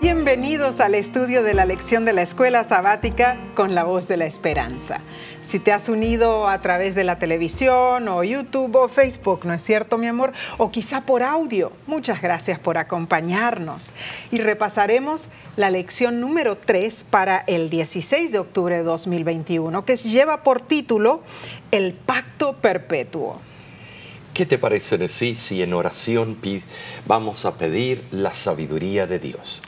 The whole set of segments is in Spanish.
Bienvenidos al estudio de la lección de la escuela sabática con la voz de la esperanza. Si te has unido a través de la televisión o YouTube o Facebook, ¿no es cierto, mi amor? O quizá por audio, muchas gracias por acompañarnos. Y repasaremos la lección número 3 para el 16 de octubre de 2021, que lleva por título El pacto perpetuo. ¿Qué te parece decir si en oración vamos a pedir la sabiduría de Dios?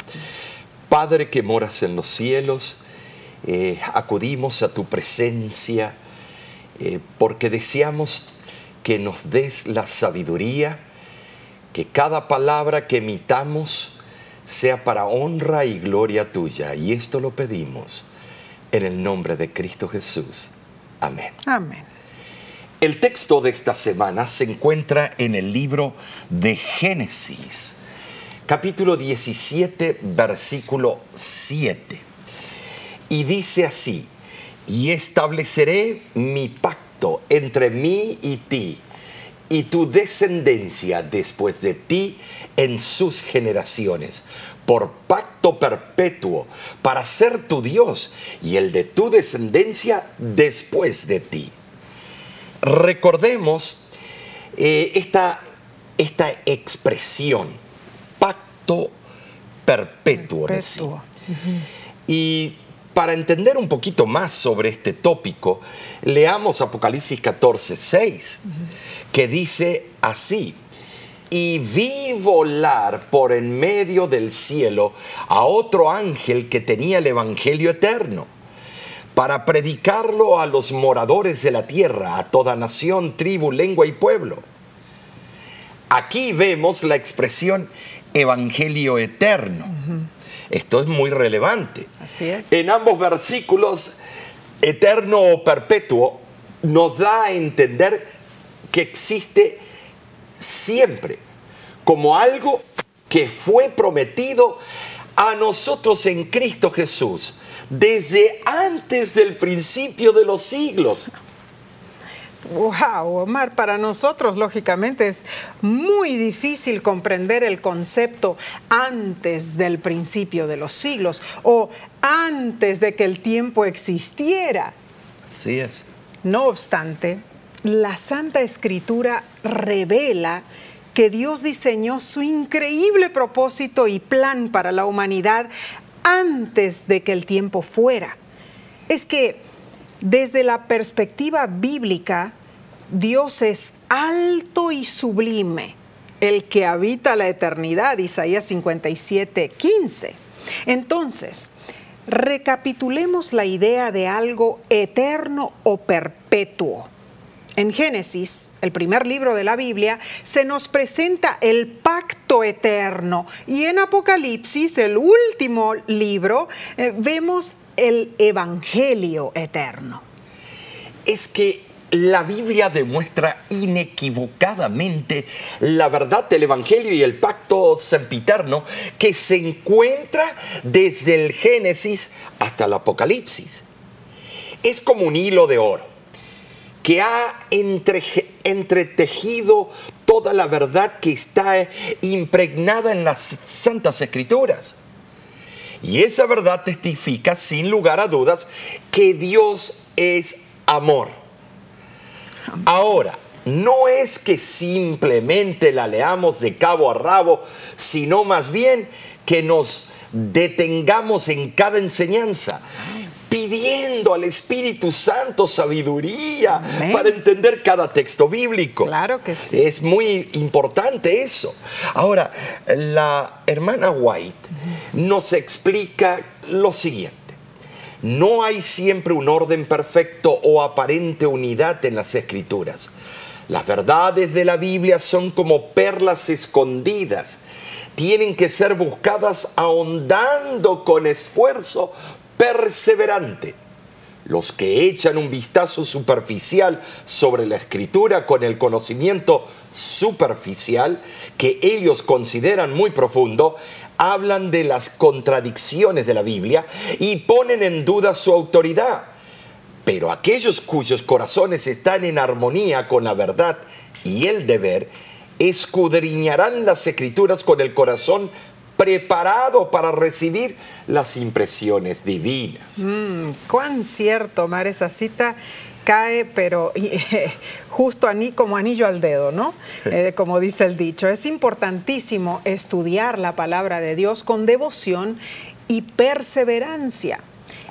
Padre que moras en los cielos, eh, acudimos a tu presencia eh, porque deseamos que nos des la sabiduría, que cada palabra que emitamos sea para honra y gloria tuya. Y esto lo pedimos en el nombre de Cristo Jesús. Amén. Amén. El texto de esta semana se encuentra en el libro de Génesis, capítulo 17, versículo 7. Y dice así, y estableceré mi pacto entre mí y ti, y tu descendencia después de ti en sus generaciones, por pacto perpetuo, para ser tu Dios y el de tu descendencia después de ti recordemos eh, esta, esta, expresión, pacto perpetuo. Y para entender un poquito más sobre este tópico, leamos Apocalipsis 14, 6, que dice así, y vi volar por en medio del cielo a otro ángel que tenía el Evangelio eterno para predicarlo a los moradores de la tierra, a toda nación, tribu, lengua y pueblo. Aquí vemos la expresión evangelio eterno. Esto es muy relevante. Así es. En ambos versículos, eterno o perpetuo, nos da a entender que existe siempre como algo que fue prometido a nosotros en Cristo Jesús desde antes del principio de los siglos. Wow, Omar, para nosotros lógicamente es muy difícil comprender el concepto antes del principio de los siglos o antes de que el tiempo existiera. Así es. No obstante, la Santa Escritura revela que Dios diseñó su increíble propósito y plan para la humanidad antes de que el tiempo fuera. Es que desde la perspectiva bíblica, Dios es alto y sublime, el que habita la eternidad, Isaías 57, 15. Entonces, recapitulemos la idea de algo eterno o perpetuo. En Génesis, el primer libro de la Biblia, se nos presenta el pacto eterno y en Apocalipsis, el último libro, eh, vemos el Evangelio eterno. Es que la Biblia demuestra inequivocadamente la verdad del Evangelio y el pacto sempiterno que se encuentra desde el Génesis hasta el Apocalipsis. Es como un hilo de oro que ha entretejido toda la verdad que está impregnada en las Santas Escrituras. Y esa verdad testifica sin lugar a dudas que Dios es amor. Ahora, no es que simplemente la leamos de cabo a rabo, sino más bien que nos detengamos en cada enseñanza pidiendo al Espíritu Santo sabiduría para entender cada texto bíblico. Claro que sí. Es muy importante eso. Ahora, la hermana White nos explica lo siguiente. No hay siempre un orden perfecto o aparente unidad en las escrituras. Las verdades de la Biblia son como perlas escondidas. Tienen que ser buscadas ahondando con esfuerzo perseverante. Los que echan un vistazo superficial sobre la escritura con el conocimiento superficial que ellos consideran muy profundo, hablan de las contradicciones de la Biblia y ponen en duda su autoridad. Pero aquellos cuyos corazones están en armonía con la verdad y el deber, escudriñarán las escrituras con el corazón preparado para recibir las impresiones divinas. Mm, cuán cierto, Mar, esa cita cae, pero justo como anillo al dedo, ¿no? Eh, como dice el dicho. Es importantísimo estudiar la palabra de Dios con devoción y perseverancia.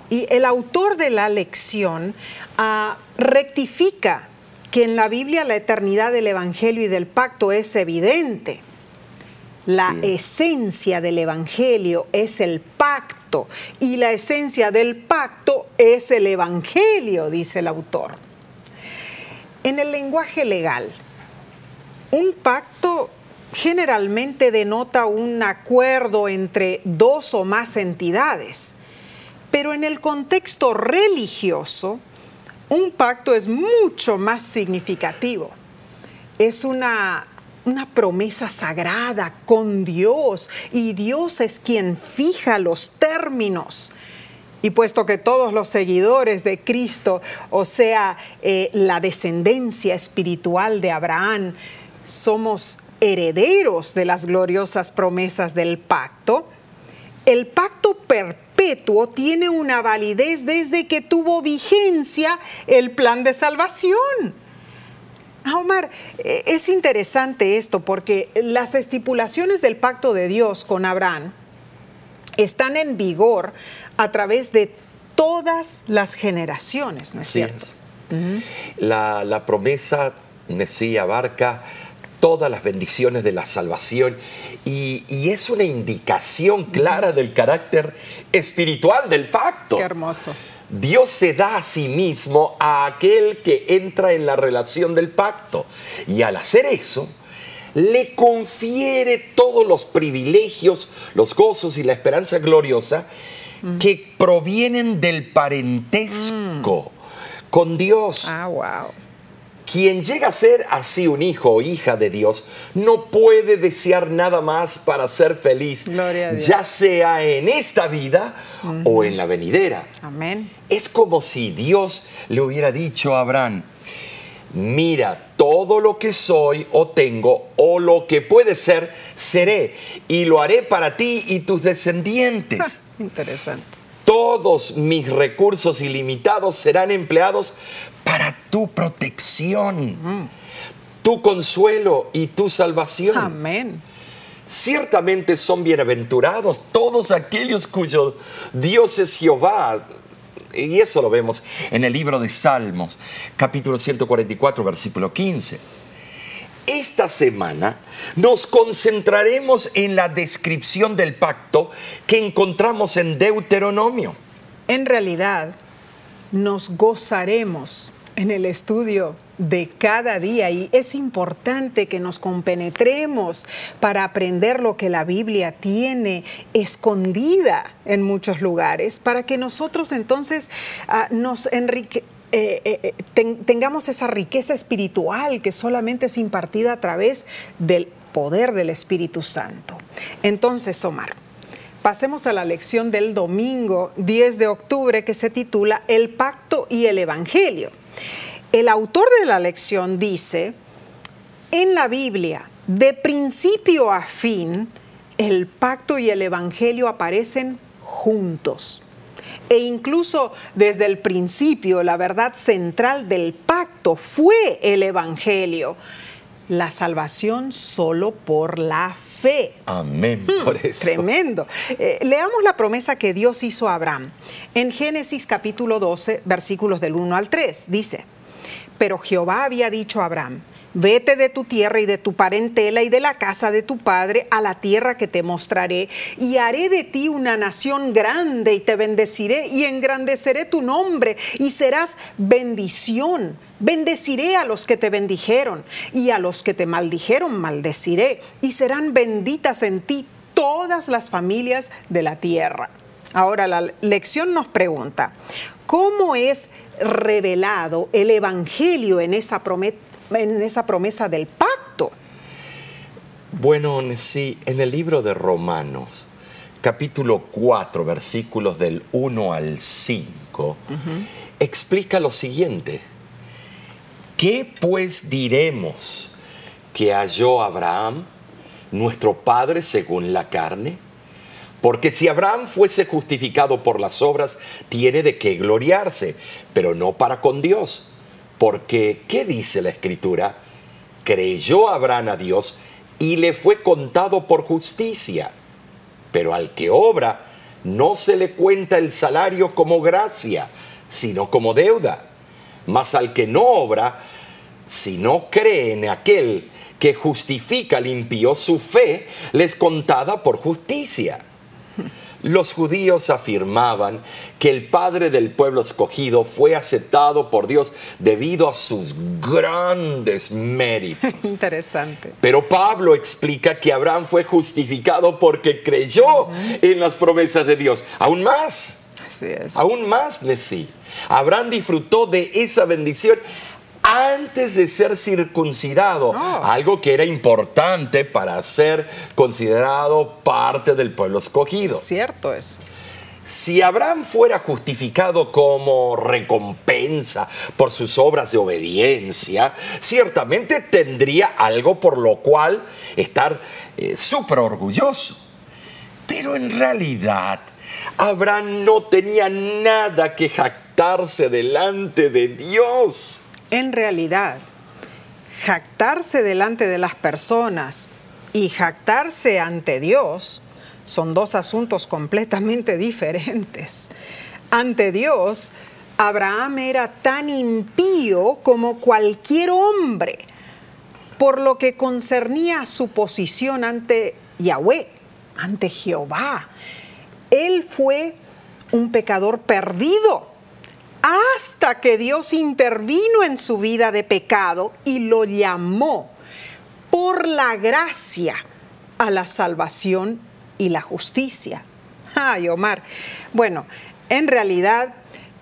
Y el autor de la lección ah, rectifica que en la Biblia la eternidad del Evangelio y del pacto es evidente. La esencia del Evangelio es el pacto y la esencia del pacto es el Evangelio, dice el autor. En el lenguaje legal, un pacto generalmente denota un acuerdo entre dos o más entidades, pero en el contexto religioso, un pacto es mucho más significativo. Es una una promesa sagrada con Dios y Dios es quien fija los términos. Y puesto que todos los seguidores de Cristo, o sea, eh, la descendencia espiritual de Abraham, somos herederos de las gloriosas promesas del pacto, el pacto perpetuo tiene una validez desde que tuvo vigencia el plan de salvación. Ah, Omar, eh, es interesante esto porque las estipulaciones del pacto de Dios con Abraham están en vigor a través de todas las generaciones, ¿no es cierto? la, promesa, sí, abarca todas las bendiciones de la salvación y, y, es una indicación clara del carácter espiritual del pacto. Qué hermoso. Dios se da a sí mismo a aquel que entra en la relación del pacto. Y al hacer eso, le confiere todos los privilegios, los gozos y la esperanza gloriosa que provienen del parentesco con Dios. Ah, wow. Quien llega a ser así un hijo o hija de Dios no puede desear nada más para ser feliz, ya sea en esta vida o en la venidera. Amén. Es como si Dios le hubiera dicho a Abraham, mira, todo lo que soy o tengo o lo que puede ser, seré y lo haré para ti y tus descendientes. Interesante todos mis recursos ilimitados serán empleados para tu protección, tu consuelo y tu salvación. Amén. Ciertamente son bienaventurados todos aquellos cuyo Dios es Jehová. Y eso lo vemos en el libro de Salmos, capítulo 144, versículo 15 esta semana nos concentraremos en la descripción del pacto que encontramos en Deuteronomio. En realidad, nos gozaremos en el estudio de cada día y es importante que nos compenetremos para aprender lo que la Biblia tiene escondida en muchos lugares, para que nosotros entonces ah, nos eh, eh, eh, tengamos esa riqueza espiritual que solamente es impartida a través del poder del Espíritu Santo. Entonces, Omar, pasemos a la lección del domingo 10 de octubre que se titula El pacto y el Evangelio. El autor de la lección dice, en la Biblia, de principio a fin, el pacto y el Evangelio aparecen juntos e incluso desde el principio la verdad central del pacto fue el Evangelio. La salvación solo por la fe. Amén, por eso. Tremendo. Eh, leamos la promesa que Dios hizo a Abraham. En Génesis capítulo 12, versículos del 1 al 3, dice, pero Jehová había dicho a Abraham, Vete de tu tierra y de tu parentela y de la casa de tu padre a la tierra que te mostraré, y haré de ti una nación grande y te bendeciré y engrandeceré tu nombre y serás bendición. Bendeciré a los que te bendijeron y a los que te maldijeron maldeciré y serán benditas en ti todas las familias de la tierra. Ahora la lección nos pregunta, ¿cómo es revelado el Evangelio en esa promesa? en esa promesa del pacto. Bueno, sí, en el libro de Romanos, capítulo 4, versículos del 1 al 5, explica lo siguiente. ¿Qué pues diremos que halló Abraham, nuestro padre según la carne? Porque si Abraham fuese justificado por las obras, tiene de qué gloriarse, pero no para con Dios. Porque, ¿qué dice la Escritura? Creyó Abraham a Dios y le fue contado por justicia. Pero al que obra, no se le cuenta el salario como gracia, sino como deuda. Mas al que no obra, si no cree en aquel que justifica al impío, su fe les contada por justicia. Los judíos afirmaban que el padre del pueblo escogido fue aceptado por Dios debido a sus grandes méritos. Interesante. Pero Pablo explica que Abraham fue justificado porque creyó en las promesas de Dios. Aún más. Así es. Aún más, sí. Abraham disfrutó de esa bendición antes de ser circuncidado, Oh. algo que era importante para ser considerado parte del pueblo escogido. Cierto eso. Si Abraham fuera justificado como recompensa por sus obras de obediencia, ciertamente tendría algo por lo cual estar eh, súper orgulloso. Pero en realidad, Abraham no tenía nada que jactarse delante de Dios. En realidad, jactarse delante de las personas y jactarse ante Dios son dos asuntos completamente diferentes. Ante Dios, Abraham era tan impío como cualquier hombre, por lo que concernía su posición ante Yahweh, ante Jehová. Él fue un pecador perdido hasta que Dios intervino en su vida de pecado y lo llamó por la gracia a la salvación y la justicia. Ay, Omar. Bueno, en realidad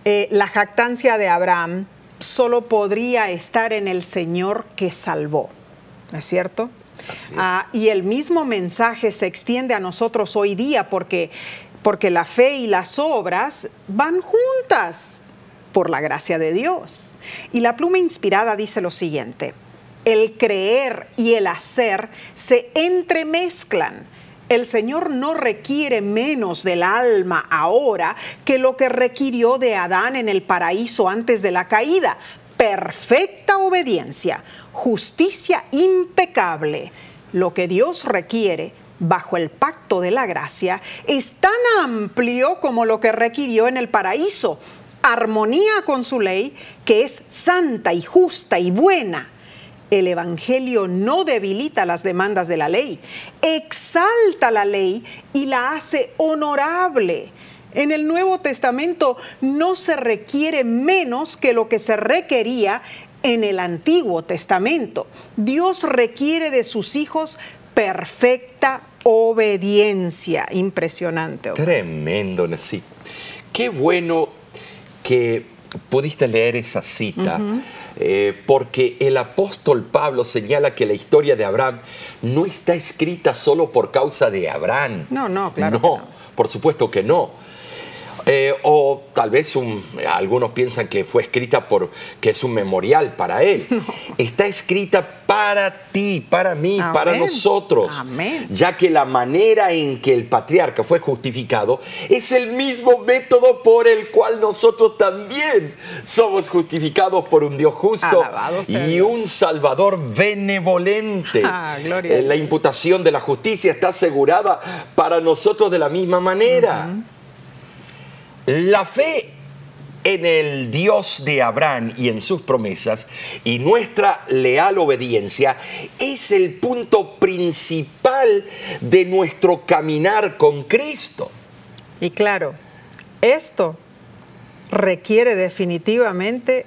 eh, la jactancia de Abraham solo podría estar en el Señor que salvó. ¿No es cierto? Así es. Ah, y el mismo mensaje se extiende a nosotros hoy día porque, porque la fe y las obras van juntas por la gracia de Dios. Y la pluma inspirada dice lo siguiente, el creer y el hacer se entremezclan. El Señor no requiere menos del alma ahora que lo que requirió de Adán en el paraíso antes de la caída. Perfecta obediencia, justicia impecable. Lo que Dios requiere bajo el pacto de la gracia es tan amplio como lo que requirió en el paraíso. Armonía con su ley, que es santa y justa y buena. El Evangelio no debilita las demandas de la ley, exalta la ley y la hace honorable. En el Nuevo Testamento no se requiere menos que lo que se requería en el Antiguo Testamento. Dios requiere de sus hijos perfecta obediencia. Impresionante. Tremendo, Nesí. Qué bueno que pudiste leer esa cita, eh, porque el apóstol Pablo señala que la historia de Abraham no está escrita solo por causa de Abraham. No, no, claro No, no. por supuesto que no. Eh, o tal vez un- algunos piensan que fue escrita por que es un memorial para él. Está escrita para ti, para mí, para nosotros. Amén. Ya que la manera en que el patriarca fue justificado es el mismo método por el cual nosotros también somos justificados por un Dios justo y un Salvador benevolente. Ah, Eh, La imputación de la justicia está asegurada para nosotros de la misma manera. La fe en el Dios de Abraham y en sus promesas y nuestra leal obediencia es el punto principal de nuestro caminar con Cristo. Y claro, esto requiere definitivamente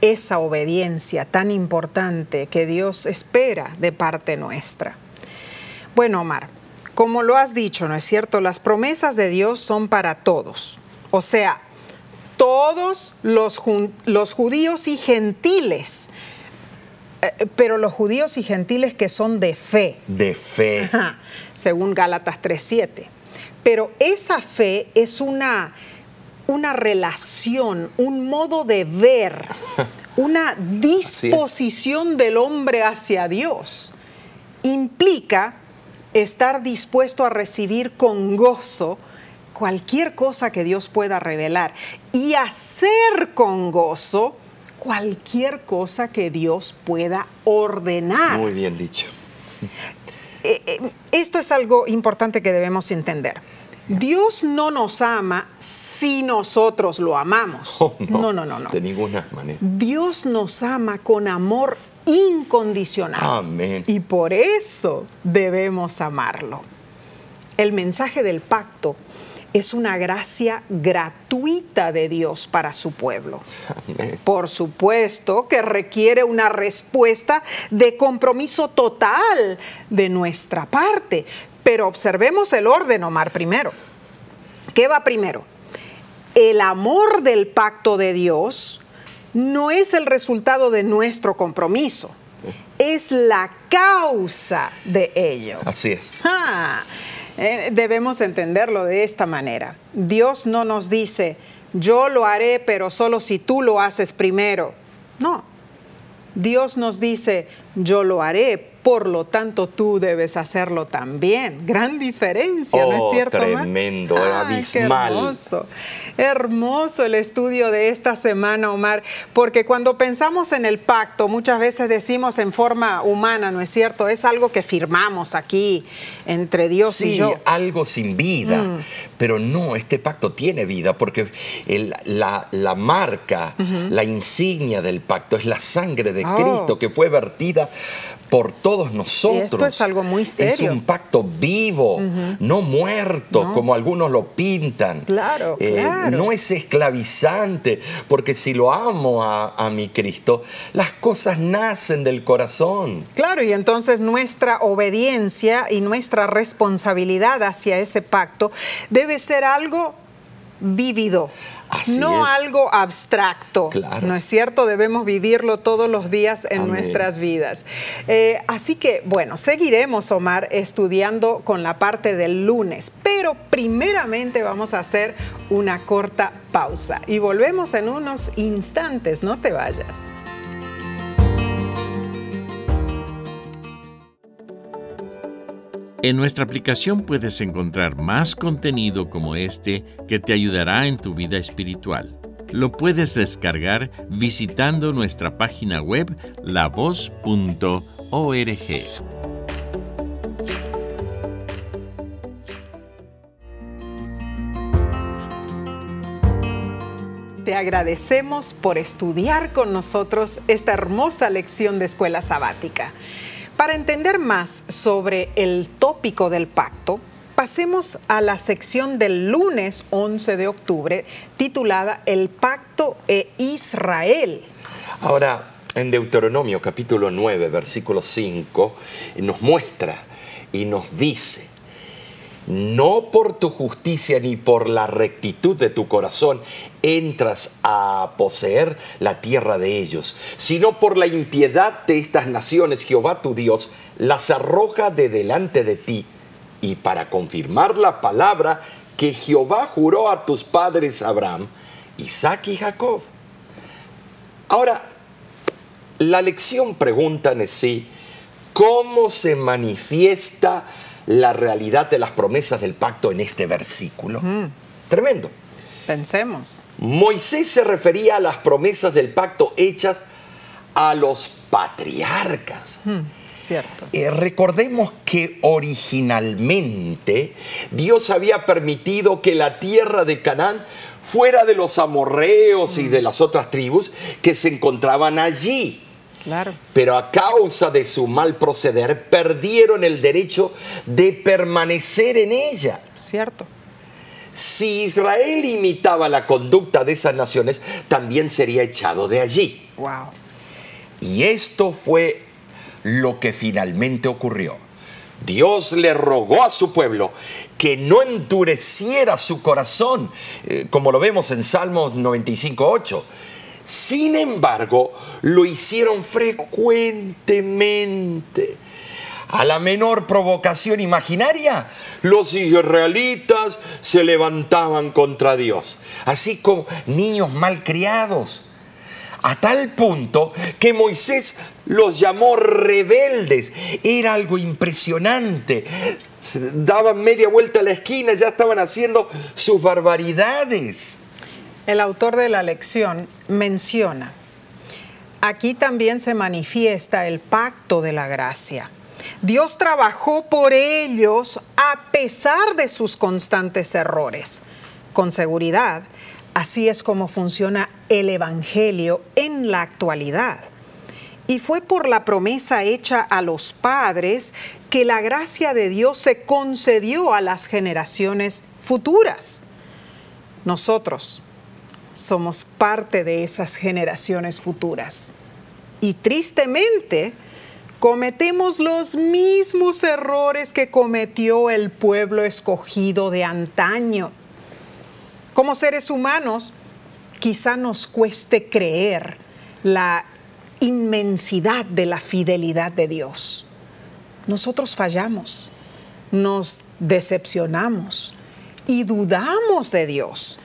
esa obediencia tan importante que Dios espera de parte nuestra. Bueno, Omar, como lo has dicho, ¿no es cierto? Las promesas de Dios son para todos. O sea, todos los, los judíos y gentiles, Eh, pero los judíos y gentiles que son de fe. De fe. Ajá, según Gálatas 3.7. Pero esa fe es una, una relación, un modo de ver, una disposición del hombre hacia Dios. Implica estar dispuesto a recibir con gozo cualquier cosa que Dios pueda revelar y hacer con gozo cualquier cosa que Dios pueda ordenar. Muy bien dicho. Eh, eh, esto es algo importante que debemos entender. Dios no nos ama si nosotros lo amamos. Oh, no, no, no, no. De ninguna manera. Dios nos ama con amor incondicional. Amén. Y por eso debemos amarlo. El mensaje del pacto es una gracia gratuita de Dios para su pueblo. Amén. Por supuesto que requiere una respuesta de compromiso total de nuestra parte. Pero observemos el orden, Omar, primero. ¿Qué va primero? El amor del pacto de Dios no es el resultado de nuestro compromiso, es la causa de ello. Así es. Ah, eh, debemos entenderlo de esta manera. Dios no nos dice, yo lo haré, pero solo si tú lo haces primero. No. Dios nos dice, yo lo haré, por lo tanto tú debes hacerlo también. Gran diferencia, ¿no es Oh, cierto? Tremendo, abismal. Hermoso. Hermoso el estudio de esta semana, Omar, porque cuando pensamos en el pacto, muchas veces decimos en forma humana, ¿no es cierto? Es algo que firmamos aquí entre Dios sí, y yo. Mm. algo sin vida. Pero no, este pacto tiene vida porque el- la, la marca, la insignia del pacto es la sangre de Oh. Cristo que fue vertida por todos nosotros. esto es algo muy Es serio. un pacto vivo, no muerto, No. como algunos lo pintan. Claro, Eh, claro. No es esclavizante, porque si lo amo a, a mi Cristo, las cosas nacen del corazón. Claro, y entonces nuestra obediencia y nuestra responsabilidad hacia ese pacto debe ser algo vívido, Así no es. algo abstracto. Claro. ¿No es cierto? Debemos vivirlo todos los días en Amén. nuestras vidas. Eh, así que, bueno, seguiremos, Omar, estudiando con la parte del lunes, pero primeramente vamos a hacer una corta pausa y volvemos en unos instantes, no te vayas. En nuestra aplicación puedes encontrar más contenido como este que te ayudará en tu vida espiritual. Lo puedes descargar visitando nuestra página web lavoz.org. Te agradecemos por estudiar con nosotros esta hermosa lección de escuela sabática. Para entender más sobre el tópico del pacto, pasemos a la sección del lunes 11 de octubre titulada El pacto e Israel. Ahora, en Deuteronomio capítulo 9, versículo 5, nos muestra y nos dice, no por tu justicia ni por la rectitud de tu corazón entras a poseer la tierra de ellos, sino por la impiedad de estas naciones, Jehová tu Dios las arroja de delante de ti, y para confirmar la palabra que Jehová juró a tus padres Abraham, Isaac y Jacob. Ahora, la lección pregunta en sí, ¿cómo se manifiesta la realidad de las promesas del pacto en este versículo? Tremendo. Pensemos. Moisés se refería a las promesas del pacto hechas a los patriarcas. Cierto. Eh, recordemos que originalmente Dios había permitido que la tierra de Canaán fuera de los amorreos y de las otras tribus que se encontraban allí. Claro. Pero a causa de su mal proceder perdieron el derecho de permanecer en ella. Cierto. Si Israel imitaba la conducta de esas naciones, también sería echado de allí. Wow. Y esto fue lo que finalmente ocurrió. Dios le rogó a su pueblo que no endureciera su corazón, eh, como lo vemos en Salmos 95.8. Sin embargo, lo hicieron frecuentemente. A la menor provocación imaginaria, los israelitas se levantaban contra Dios, así como niños malcriados. A tal punto que Moisés los llamó rebeldes. Era algo impresionante. daban media vuelta a la esquina, ya estaban haciendo sus barbaridades. El autor de la lección menciona, aquí también se manifiesta el pacto de la gracia. Dios trabajó por ellos a pesar de sus constantes errores. Con seguridad, así es como funciona el Evangelio en la actualidad. Y fue por la promesa hecha a los padres que la gracia de Dios se concedió a las generaciones futuras. Nosotros somos parte de esas generaciones futuras. Y tristemente, cometemos los mismos errores que cometió el pueblo escogido de antaño. Como seres humanos, quizá nos cueste creer la inmensidad de la fidelidad de Dios. Nosotros fallamos, nos decepcionamos y dudamos de Dios.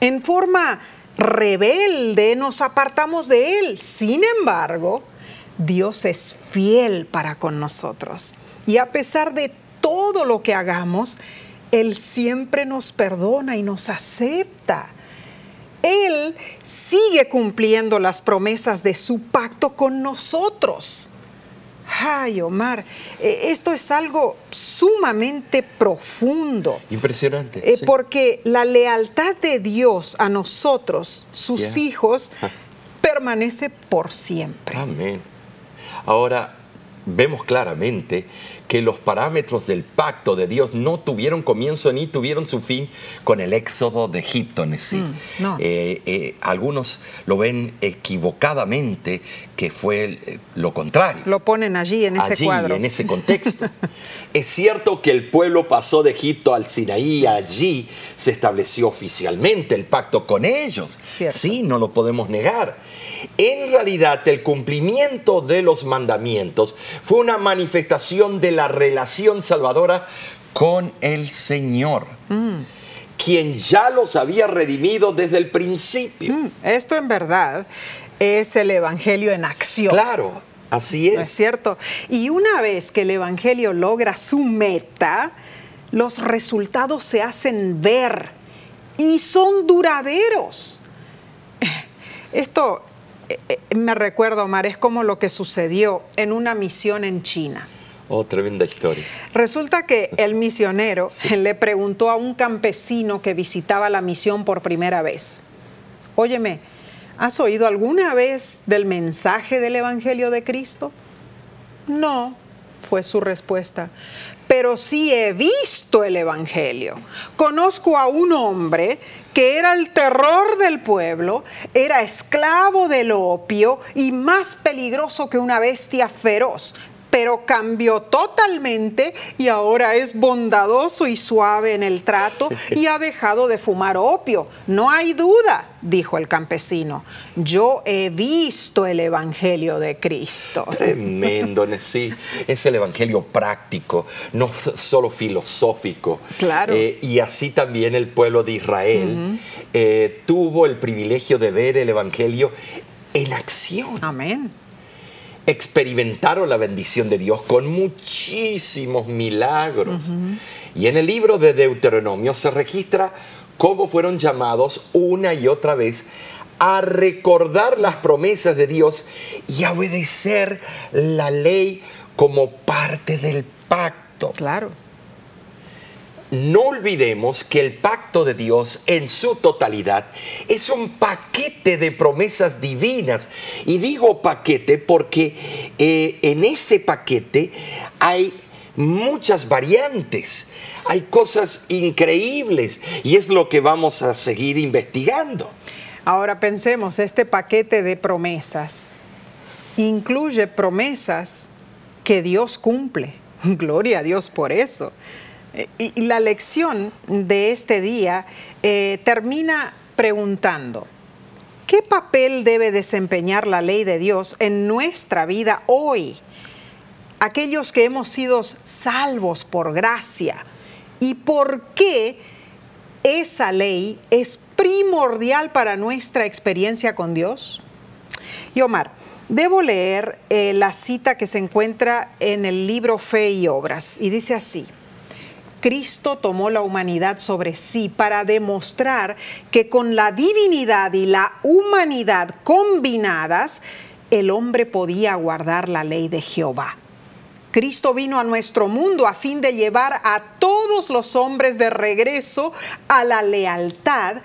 En forma rebelde nos apartamos de Él. Sin embargo, Dios es fiel para con nosotros. Y a pesar de todo lo que hagamos, Él siempre nos perdona y nos acepta. Él sigue cumpliendo las promesas de su pacto con nosotros. Ay, Omar, eh, esto es algo sumamente profundo. Impresionante. Eh, porque la lealtad de Dios a nosotros, sus hijos, ah. permanece por siempre. Amén. Ahora, vemos claramente que los parámetros del pacto de Dios no tuvieron comienzo ni tuvieron su fin con el éxodo de Egipto en sí. Mm, eh, eh, algunos lo ven equivocadamente que fue eh, lo contrario. Lo ponen allí en ese allí, cuadro. en ese contexto. es cierto que el pueblo pasó de Egipto al Sinaí allí se estableció oficialmente el pacto con ellos. Sí, no lo podemos negar. En realidad, el cumplimiento de los mandamientos fue una manifestación de la relación salvadora con el Señor. Mm. quien ya los había redimido desde el principio. Mm, esto en verdad es el Evangelio en acción. Claro, así es. es cierto? Y una vez que el Evangelio logra su meta, los resultados se hacen ver y son duraderos. Esto eh, eh, me recuerdo, Omar, es como lo que sucedió en una misión en China. Oh, tremenda historia. Resulta que el misionero le preguntó a un campesino que visitaba la misión por primera vez, óyeme, ¿has oído alguna vez del mensaje del Evangelio de Cristo? No, fue su respuesta, pero sí he visto el Evangelio. Conozco a un hombre que era el terror del pueblo, era esclavo del opio y más peligroso que una bestia feroz pero cambió totalmente y ahora es bondadoso y suave en el trato y ha dejado de fumar opio. No hay duda, dijo el campesino. Yo he visto el Evangelio de Cristo. Tremendo, sí. Es el Evangelio práctico, no solo filosófico. Claro. Eh, y así también el pueblo de Israel eh, tuvo el privilegio de ver el Evangelio en acción. Amén experimentaron la bendición de Dios con muchísimos milagros. Y en el libro de Deuteronomio se registra cómo fueron llamados una y otra vez a recordar las promesas de Dios y a obedecer la ley como parte del pacto. Claro no olvidemos que el pacto de Dios en su totalidad es un paquete de promesas divinas. Y digo paquete porque eh, en ese paquete hay muchas variantes, hay cosas increíbles y es lo que vamos a seguir investigando. Ahora pensemos, este paquete de promesas incluye promesas que Dios cumple. Gloria a Dios por eso. Y la lección de este día eh, termina preguntando, ¿qué papel debe desempeñar la ley de Dios en nuestra vida hoy? Aquellos que hemos sido salvos por gracia. ¿Y por qué esa ley es primordial para nuestra experiencia con Dios? Y Omar, debo leer eh, la cita que se encuentra en el libro Fe y Obras, y dice así. Cristo tomó la humanidad sobre sí para demostrar que con la divinidad y la humanidad combinadas, el hombre podía guardar la ley de Jehová. Cristo vino a nuestro mundo a fin de llevar a todos los hombres de regreso a la lealtad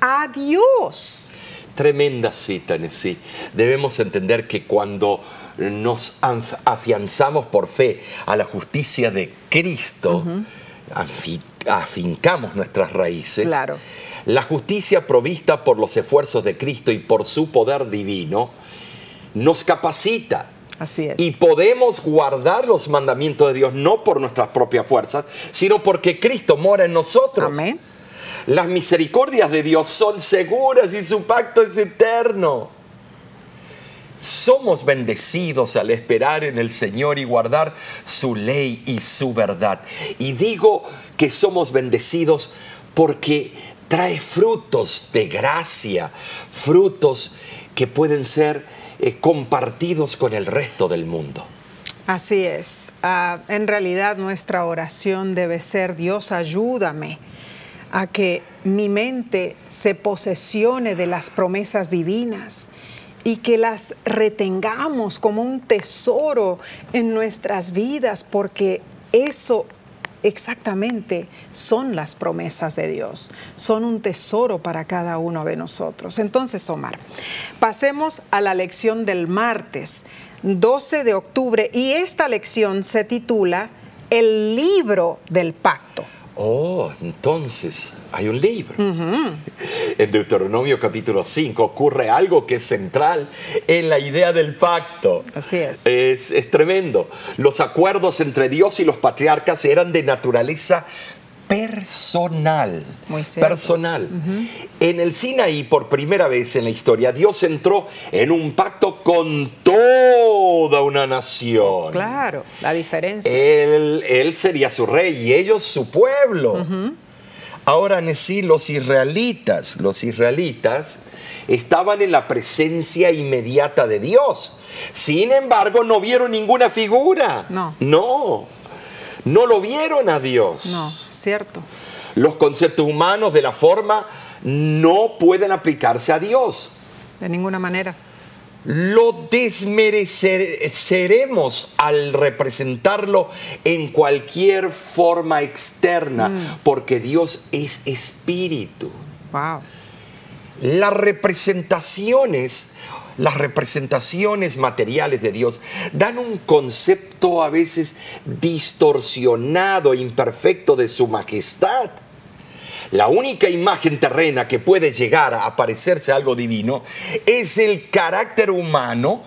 a Dios. Tremenda cita, sí. Debemos entender que cuando nos afianzamos por fe a la justicia de Cristo, afincamos nuestras raíces. Claro. La justicia provista por los esfuerzos de Cristo y por su poder divino nos capacita. Así es. Y podemos guardar los mandamientos de Dios no por nuestras propias fuerzas, sino porque Cristo mora en nosotros. Amén. Las misericordias de Dios son seguras y su pacto es eterno. Somos bendecidos al esperar en el Señor y guardar su ley y su verdad. Y digo que somos bendecidos porque trae frutos de gracia, frutos que pueden ser eh, compartidos con el resto del mundo. Así es. Ah, en realidad nuestra oración debe ser, Dios ayúdame a que mi mente se posesione de las promesas divinas y que las retengamos como un tesoro en nuestras vidas, porque eso exactamente son las promesas de Dios, son un tesoro para cada uno de nosotros. Entonces, Omar, pasemos a la lección del martes 12 de octubre y esta lección se titula El libro del pacto. Oh, entonces hay un libro. En Deuteronomio capítulo 5 ocurre algo que es central en la idea del pacto. Así es. Es, tremendo. Los acuerdos entre Dios y los patriarcas eran de naturaleza personal. Muy personal. En el Sinaí, por primera vez en la historia, Dios entró en un pacto con toda una nación. Claro, la diferencia. Él, sería su rey y ellos su pueblo. Ahora, sí, los israelitas, los israelitas estaban en la presencia inmediata de Dios. Sin embargo, no vieron ninguna figura. No. No. No lo vieron a Dios. No, cierto. Los conceptos humanos de la forma no pueden aplicarse a Dios. De ninguna manera. Lo desmereceremos al representarlo en cualquier forma externa, mm. porque Dios es espíritu. Wow. Las representaciones las representaciones materiales de Dios dan un concepto a veces distorsionado, e imperfecto de su majestad. La única imagen terrena que puede llegar a parecerse algo divino es el carácter humano,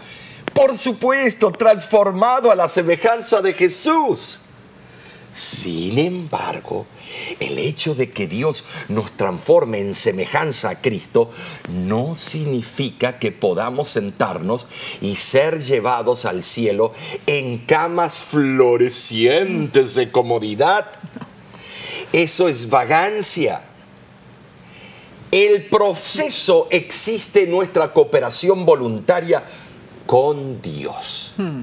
por supuesto, transformado a la semejanza de Jesús. Sin embargo, el hecho de que Dios nos transforme en semejanza a Cristo no significa que podamos sentarnos y ser llevados al cielo en camas florecientes de comodidad. Eso es vagancia. El proceso existe en nuestra cooperación voluntaria con Dios. Hmm.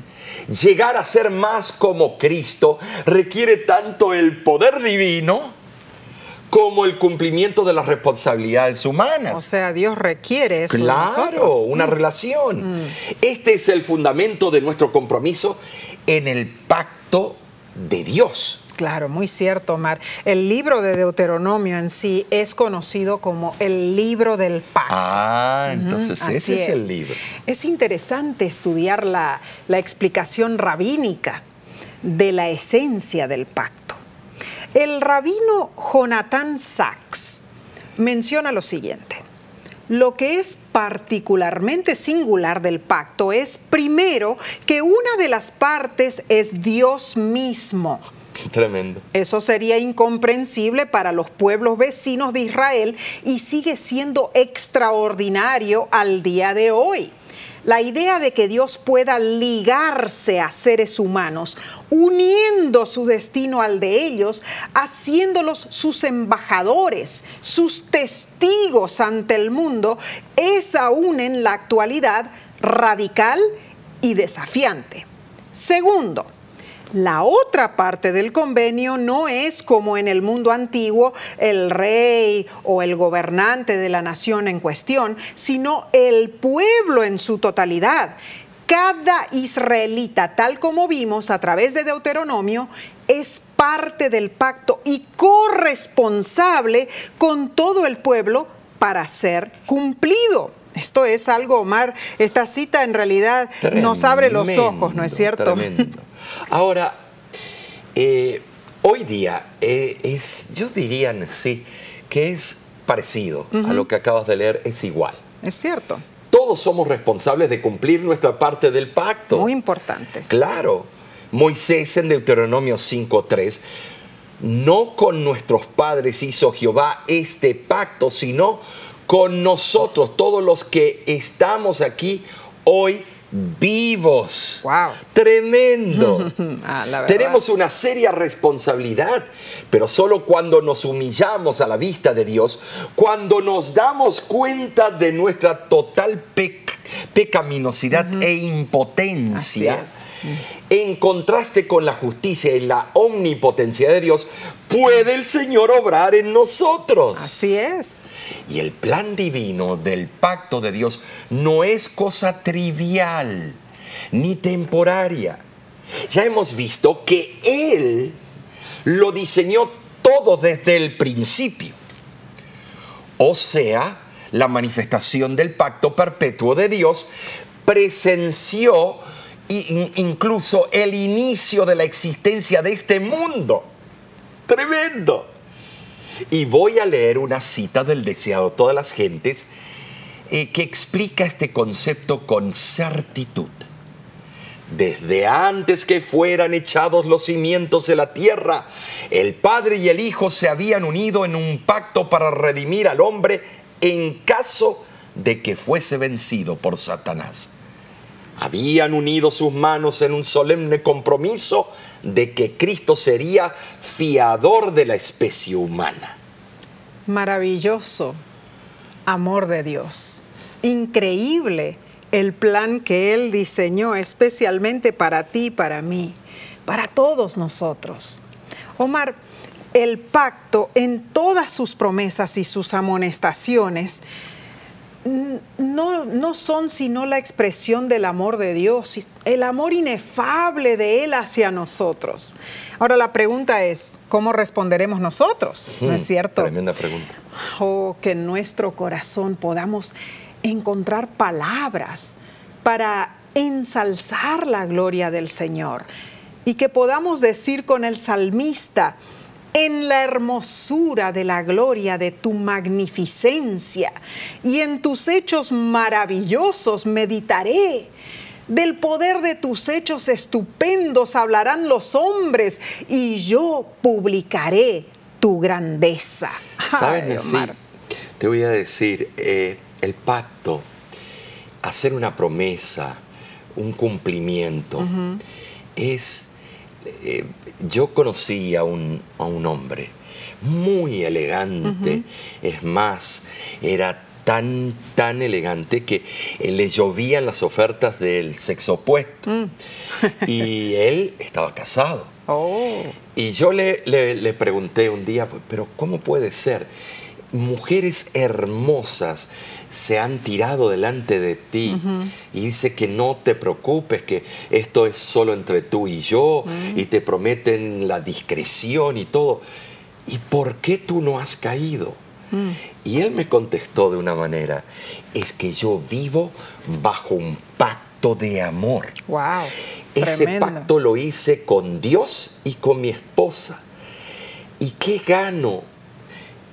Llegar a ser más como Cristo requiere tanto el poder divino como el cumplimiento de las responsabilidades humanas. O sea, Dios requiere eso. Claro, una hmm. relación. Hmm. Este es el fundamento de nuestro compromiso en el pacto de Dios. Claro, muy cierto, Omar. El libro de Deuteronomio en sí es conocido como el libro del pacto. Ah, entonces ese es. el libro. Es interesante estudiar la, la explicación rabínica de la esencia del pacto. El rabino Jonathan Sachs menciona lo siguiente. Lo que es particularmente singular del pacto es, primero, que una de las partes es Dios mismo Tremendo. Eso sería incomprensible para los pueblos vecinos de Israel y sigue siendo extraordinario al día de hoy. La idea de que Dios pueda ligarse a seres humanos, uniendo su destino al de ellos, haciéndolos sus embajadores, sus testigos ante el mundo, es aún en la actualidad radical y desafiante. Segundo, la otra parte del convenio no es como en el mundo antiguo el rey o el gobernante de la nación en cuestión, sino el pueblo en su totalidad. Cada israelita, tal como vimos a través de Deuteronomio, es parte del pacto y corresponsable con todo el pueblo para ser cumplido. Esto es algo, Omar, esta cita en realidad nos abre los ojos, ¿no es cierto? Tremendo. Ahora, eh, hoy día eh, es, yo diría sí, que es parecido a lo que acabas de leer, es igual. Es cierto. Todos somos responsables de cumplir nuestra parte del pacto. Muy importante. Claro. Moisés en Deuteronomio 5.3, no con nuestros padres hizo Jehová este pacto, sino con nosotros, todos los que estamos aquí hoy vivos. Wow. Tremendo. Ah, la. Tenemos una seria responsabilidad, pero solo cuando nos humillamos a la vista de Dios, cuando nos damos cuenta de nuestra total pec- pecaminosidad e impotencia, Así en contraste con la justicia y la omnipotencia de Dios, puede el Señor obrar en nosotros. Así es. Y el plan divino del pacto de Dios no es cosa trivial ni temporaria. Ya hemos visto que Él lo diseñó todo desde el principio. O sea, la manifestación del pacto perpetuo de Dios presenció incluso el inicio de la existencia de este mundo. Tremendo. Y voy a leer una cita del deseado de todas las gentes eh, que explica este concepto con certitud. Desde antes que fueran echados los cimientos de la tierra, el Padre y el Hijo se habían unido en un pacto para redimir al hombre en caso de que fuese vencido por Satanás. Habían unido sus manos en un solemne compromiso de que Cristo sería fiador de la especie humana. Maravilloso amor de Dios. Increíble el plan que Él diseñó especialmente para ti para mí, para todos nosotros. Omar, el pacto en todas sus promesas y sus amonestaciones no, no son sino la expresión del amor de Dios, el amor inefable de Él hacia nosotros. Ahora la pregunta es, ¿cómo responderemos nosotros? ¿No es cierto? Tremenda pregunta. Oh, que en nuestro corazón podamos encontrar palabras para ensalzar la gloria del Señor y que podamos decir con el salmista, en la hermosura de la gloria de tu magnificencia y en tus hechos maravillosos meditaré. Del poder de tus hechos estupendos hablarán los hombres y yo publicaré tu grandeza. ¿Sabes? Omar. Te voy a decir, eh, el pacto, hacer una promesa, un cumplimiento, es... eh, yo conocí a un, a un hombre muy elegante, es más, era tan, tan elegante que eh, le llovían las ofertas del sexo opuesto. y él estaba casado. Oh. Y yo le, le- le pregunté un día, pero ¿cómo puede ser? Mujeres hermosas se han tirado delante de ti y dice que no te preocupes, que esto es solo entre tú y yo y te prometen la discreción y todo. ¿Y por qué tú no has caído? Y él me contestó de una manera, es que yo vivo bajo un pacto de amor. Wow. Ese tremendo. pacto lo hice con Dios y con mi esposa. ¿Y qué gano?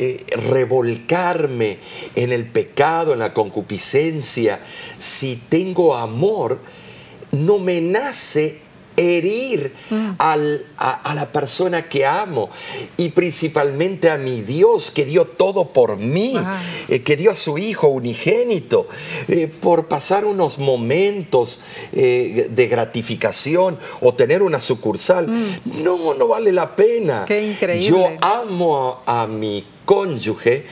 Eh, revolcarme en el pecado, en la concupiscencia. Si tengo amor, no me nace herir al- a, a la persona que amo y principalmente a mi Dios que dio todo por mí, Wow. eh, que dio a su Hijo unigénito, eh, por pasar unos momentos eh, de gratificación o tener una sucursal. No, no vale la pena. Qué increíble. Yo amo a, a mi cónyuge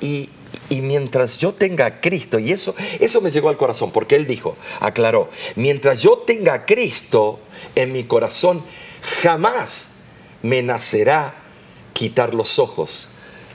y, Y mientras yo tenga a Cristo, y eso, eso me llegó al corazón, porque él dijo, aclaró, mientras yo tenga a Cristo en mi corazón, jamás me nacerá quitar los ojos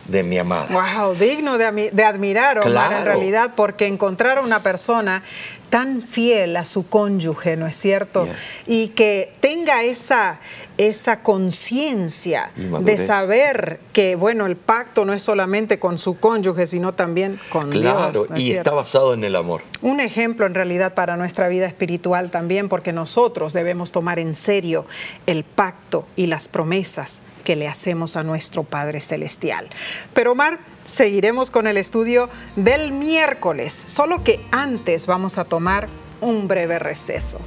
de mi amada. Wow, digno de, de admirar, Omar, en realidad, porque encontrar a una persona tan fiel a su cónyuge, ¿no es cierto? Y que tenga esa, esa conciencia de saber que, bueno, el pacto no es solamente con su cónyuge, sino también con Dios. Claro, y está basado en el amor. Un ejemplo en realidad para nuestra vida espiritual también, porque nosotros debemos tomar en serio el pacto y las promesas que le hacemos a nuestro Padre Celestial. Pero Omar, seguiremos con el estudio del miércoles, solo que antes vamos a tomar un breve receso.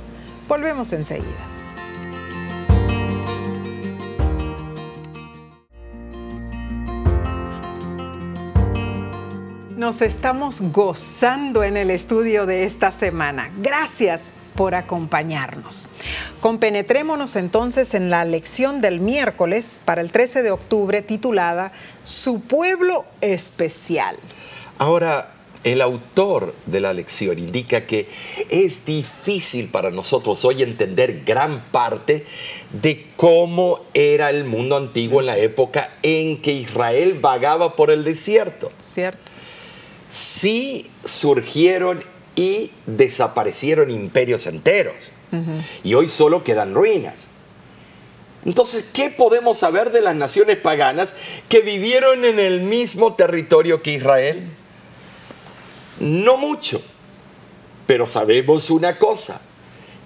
Volvemos enseguida. Nos estamos gozando en el estudio de esta semana. Gracias por acompañarnos. Compenetrémonos entonces en la lección del miércoles para el 13 de octubre titulada Su pueblo especial. Ahora, el autor de la lección indica que es difícil para nosotros hoy entender gran parte de cómo era el mundo antiguo en la época en que Israel vagaba por el desierto. Cierto. Sí surgieron y desaparecieron imperios enteros. Y hoy solo quedan ruinas. Entonces, ¿qué podemos saber de las naciones paganas que vivieron en el mismo territorio que Israel? No mucho, pero sabemos una cosa.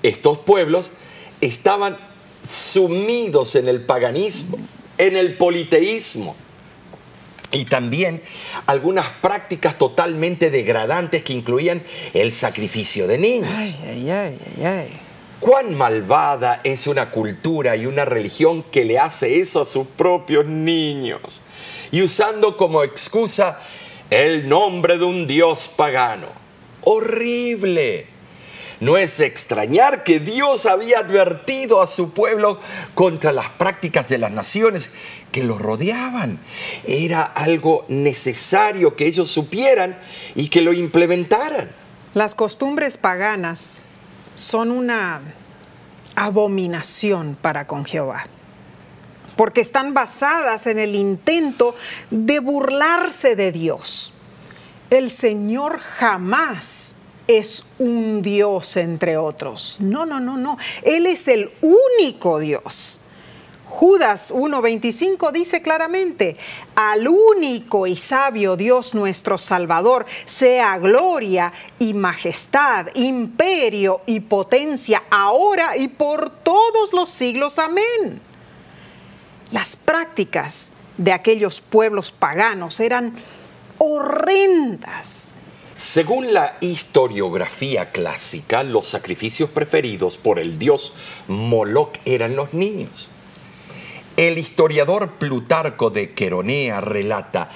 Estos pueblos estaban sumidos en el paganismo, en el politeísmo, y también algunas prácticas totalmente degradantes que incluían el sacrificio de niños. Ay, ay, ay, ¿Cuán malvada es una cultura y una religión que le hace eso a sus propios niños? Y usando como excusa el nombre de un dios pagano. Horrible. No es extrañar que Dios había advertido a su pueblo contra las prácticas de las naciones que los rodeaban. Era algo necesario que ellos supieran y que lo implementaran. Las costumbres paganas son una abominación para con Jehová, porque están basadas en el intento de burlarse de Dios. El Señor jamás es un Dios entre otros. No, no, no, no. Él es el único Dios. Judas 1.25 dice claramente, al único y sabio Dios nuestro Salvador sea gloria y majestad, imperio y potencia, ahora y por todos los siglos. Amén. Las prácticas de aquellos pueblos paganos eran horrendas. Según la historiografía clásica, los sacrificios preferidos por el dios Moloch eran los niños. El historiador Plutarco de Queronea relata,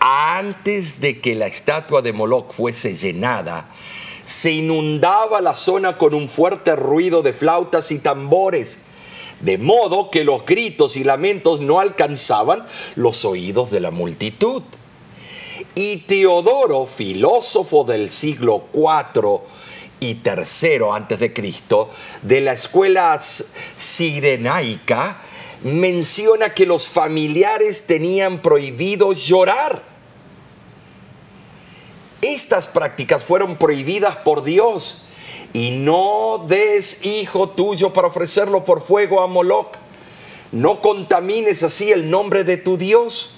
antes de que la estatua de Moloch fuese llenada, se inundaba la zona con un fuerte ruido de flautas y tambores, de modo que los gritos y lamentos no alcanzaban los oídos de la multitud. Y Teodoro, filósofo del siglo IV y III antes de Cristo, de la escuela sirenaica, menciona que los familiares tenían prohibido llorar. Estas prácticas fueron prohibidas por Dios. Y no des hijo tuyo para ofrecerlo por fuego a Moloch. No contamines así el nombre de tu Dios.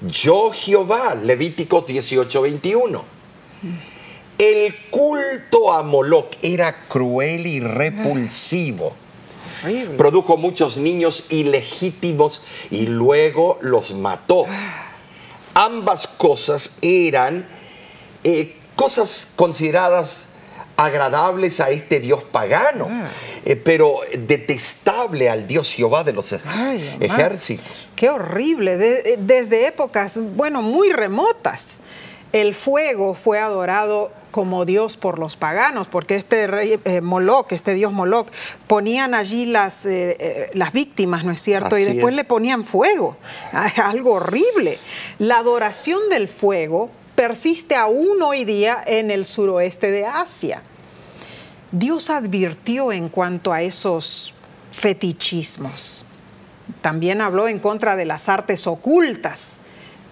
Yo Jehová, Levíticos 18, 21. El culto a Moloch era cruel y repulsivo Produjo muchos niños ilegítimos y luego los mató. Ambas cosas eran eh, cosas consideradas agradables a este Dios pagano, ah. eh, pero detestable al Dios Jehová de los ejércitos. Qué horrible, desde épocas, bueno, muy remotas. El fuego fue adorado como Dios por los paganos, porque este rey eh, Moloch, este Dios Moloch, ponían allí las, eh, eh, las víctimas, ¿no es cierto? y después le ponían fuego, algo horrible. La adoración del fuego persiste aún hoy día en el suroeste de Asia. Dios advirtió en cuanto a esos fetichismos. También habló en contra de las artes ocultas,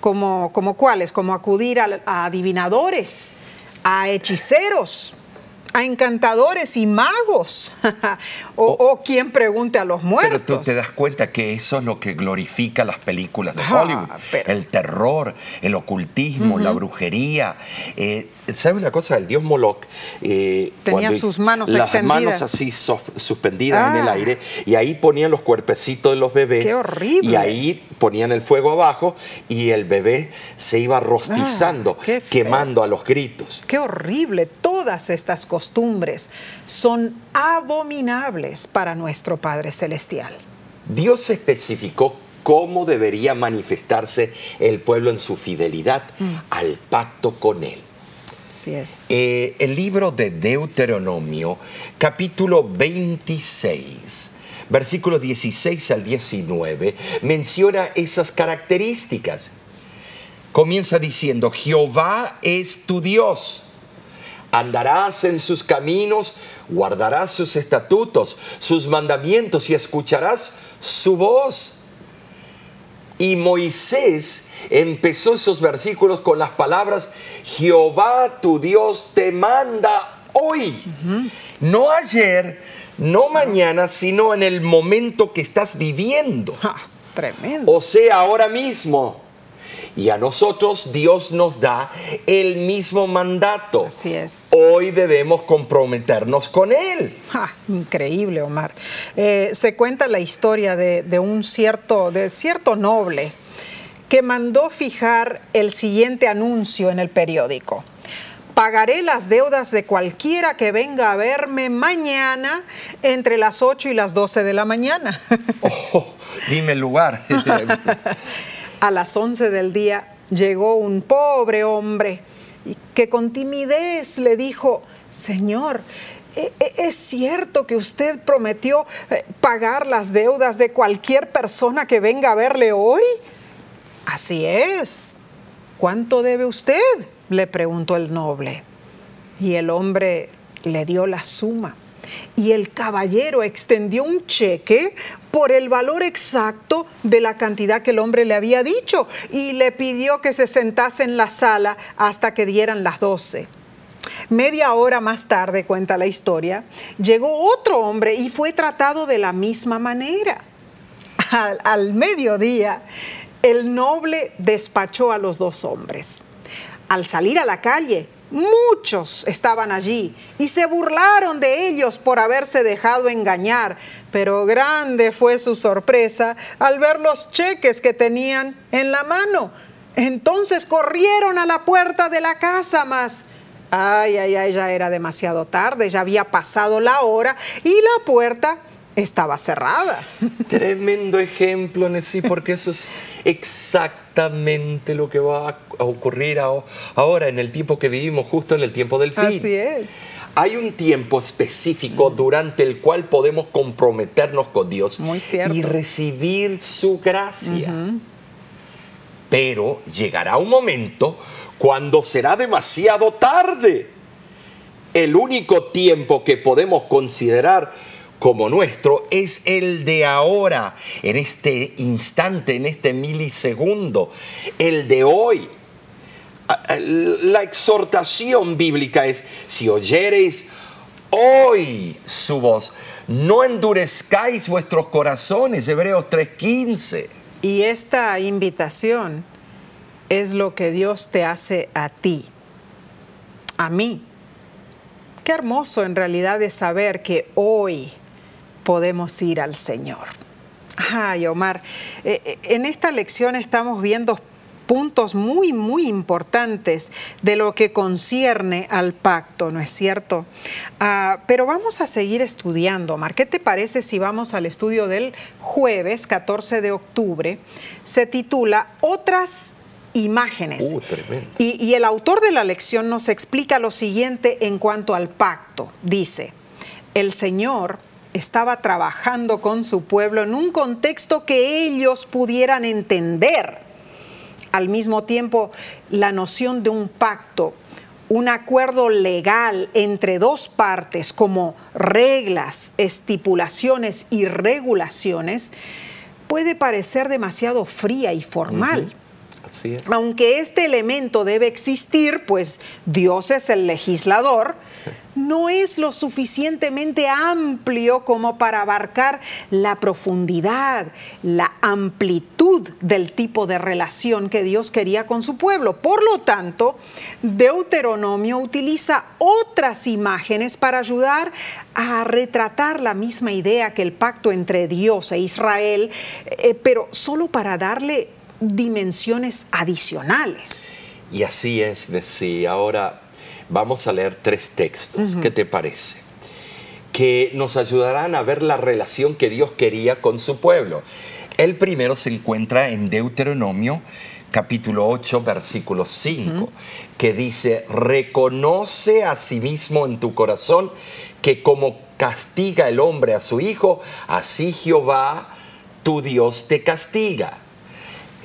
como, como cuáles, como acudir a, a adivinadores, a hechiceros, a encantadores y magos, o, o, quien pregunte a los muertos. Pero tú te das cuenta que eso es lo que glorifica las películas de Ah, Hollywood. pero- El terror, el ocultismo, la brujería. Eh, ¿Sabe una cosa? El dios Moloch eh, Tenía sus manos las extendidas. manos así suspendidas en el Ah. aire y ahí ponían los cuerpecitos de los bebés. ¡Qué horrible! Y ahí ponían el fuego abajo y el bebé se iba rostizando, Ah, feo. quemando a los gritos. Qué horrible. Todas estas costumbres son abominables para nuestro Padre Celestial. Dios especificó cómo debería manifestarse el pueblo en su fidelidad Mm. al pacto con él. Así es. Eh, el libro de Deuteronomio, capítulo 26, versículos 16 al 19, menciona esas características. Comienza diciendo, Jehová es tu Dios. Andarás en sus caminos, guardarás sus estatutos, sus mandamientos y escucharás su voz. Y Moisés empezó esos versículos con las palabras, Jehová tu Dios te manda hoy. No ayer, no mañana, sino en el momento que estás viviendo. Ja, tremendo. O sea, ahora mismo. Y a nosotros Dios nos da el mismo mandato. Así es. Hoy debemos comprometernos con Él. Ja, increíble, Omar. Eh, se cuenta la historia de, de un cierto, de cierto noble que mandó fijar el siguiente anuncio en el periódico. Pagaré las deudas de cualquiera que venga a verme mañana entre las 8 y las 12 de la mañana. Oh, dime el lugar. A las 11 del día llegó un pobre hombre que con timidez le dijo, Señor, ¿e- e- ¿es cierto que usted prometió eh, pagar las deudas de cualquier persona que venga a verle hoy? Así es. ¿Cuánto debe usted? le preguntó el noble. Y el hombre le dio la suma. Y el caballero extendió un cheque por el valor exacto de la cantidad que el hombre le había dicho y le pidió que se sentase en la sala hasta que dieran las doce. Media hora más tarde, cuenta la historia, llegó otro hombre y fue tratado de la misma manera. Al, al mediodía, el noble despachó a los dos hombres. Al salir a la calle, muchos estaban allí y se burlaron de ellos por haberse dejado engañar, pero grande fue su sorpresa al ver los cheques que tenían en la mano. Entonces corrieron a la puerta de la casa, mas... Ay, ay, ay, ya era demasiado tarde, ya había pasado la hora y la puerta estaba cerrada. Tremendo ejemplo, Nessie, porque eso es exactamente lo que va a ocurrir aho- ahora en el tiempo que vivimos, justo en el tiempo del fin. Así es. Hay un tiempo específico durante el cual podemos comprometernos con Dios Muy y recibir su gracia. Pero llegará un momento cuando será demasiado tarde. El único tiempo que podemos considerar como nuestro es el de ahora, en este instante, en este milisegundo, el de hoy. La exhortación bíblica es, si oyereis hoy su voz, no endurezcáis vuestros corazones, Hebreos 3:15. Y esta invitación es lo que Dios te hace a ti, a mí. Qué hermoso en realidad es saber que hoy podemos ir al Señor. Ay, Omar, eh, eh, en esta lección estamos viendo puntos muy, muy importantes de lo que concierne al pacto, ¿no es cierto? Ah, pero vamos a seguir estudiando, Omar. ¿Qué te parece si vamos al estudio del jueves 14 de octubre? Se titula Otras imágenes. Uh, y el autor de la lección nos explica lo siguiente en cuanto al pacto. Dice, el Señor estaba trabajando con su pueblo en un contexto que ellos pudieran entender. al mismo tiempo la noción de un pacto, un acuerdo legal entre dos partes como reglas, estipulaciones y regulaciones, puede parecer demasiado fría y formal. Aunque este elemento debe existir, pues Dios es el legislador, no es lo suficientemente amplio como para abarcar la profundidad, la amplitud del tipo de relación que Dios quería con su pueblo. Por lo tanto, Deuteronomio utiliza otras imágenes para ayudar a retratar la misma idea que el pacto entre Dios e Israel, eh, pero solo para darle dimensiones adicionales. Y así es, sí. Ahora vamos a leer tres textos. ¿Qué te parece? Que nos ayudarán a ver la relación que Dios quería con su pueblo. El primero se encuentra en Deuteronomio capítulo 8, versículo 5, que dice, reconoce a sí mismo en tu corazón que como castiga el hombre a su hijo, así Jehová, tu Dios, te castiga.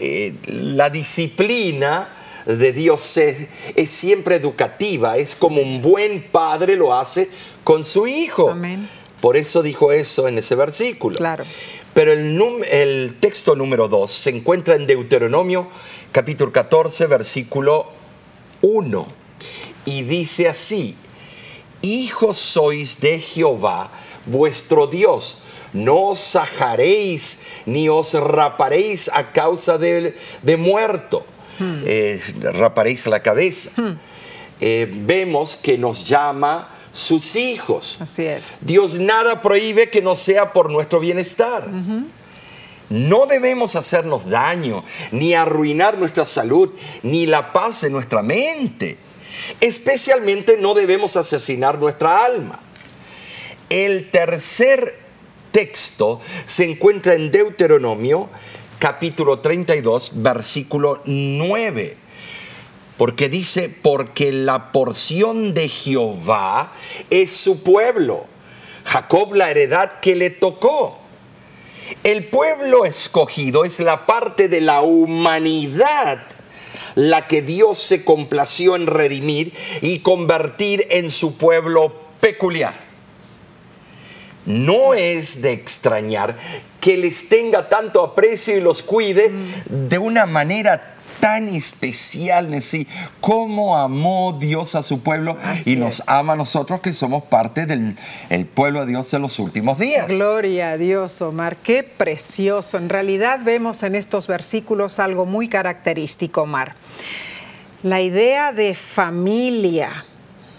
Eh, la disciplina de Dios es, es, siempre educativa, es como un buen padre lo hace con su hijo. Amén. Por eso dijo eso en ese versículo. Claro. Pero el, el texto número 2 se encuentra en Deuteronomio capítulo 14, versículo 1. Y dice así, hijos sois de Jehová, vuestro Dios no os sajaréis ni os raparéis a causa de, de muerto. Hmm. Eh, raparéis la cabeza. Hmm. Eh, vemos que nos llama sus hijos. Así es. Dios nada prohíbe que no sea por nuestro bienestar. No debemos hacernos daño, ni arruinar nuestra salud, ni la paz de nuestra mente. Especialmente no debemos asesinar nuestra alma. El tercer texto se encuentra en Deuteronomio capítulo 32, versículo 9. Porque dice, porque la porción de Jehová es su pueblo, Jacob la heredad que le tocó. El pueblo escogido es la parte de la humanidad la que Dios se complació en redimir y convertir en su pueblo peculiar no es de extrañar que les tenga tanto aprecio y los cuide de una manera tan especial, sí, como amó Dios a su pueblo y nos ama a nosotros que somos parte del pueblo de Dios de los últimos días. Gloria a Dios, Omar, qué precioso. En realidad vemos en estos versículos algo muy característico, Omar. La idea de familia,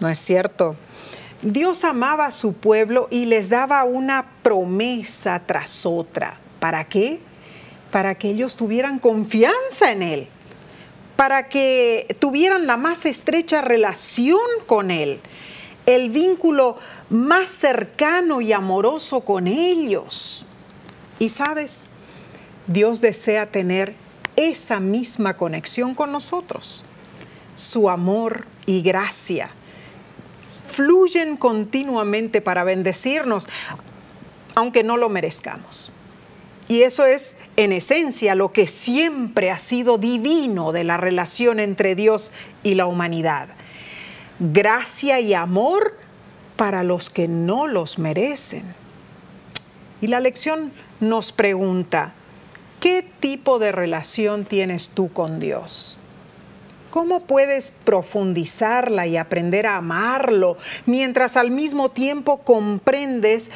¿no es cierto? Dios amaba a su pueblo y les daba una promesa tras otra. ¿Para qué? Para que ellos tuvieran confianza en Él, para que tuvieran la más estrecha relación con Él, el vínculo más cercano y amoroso con ellos. Y sabes, Dios desea tener esa misma conexión con nosotros, su amor y gracia fluyen continuamente para bendecirnos, aunque no lo merezcamos. Y eso es, en esencia, lo que siempre ha sido divino de la relación entre Dios y la humanidad. Gracia y amor para los que no los merecen. Y la lección nos pregunta, ¿qué tipo de relación tienes tú con Dios? ¿Cómo puedes profundizarla y aprender a amarlo mientras al mismo tiempo comprendes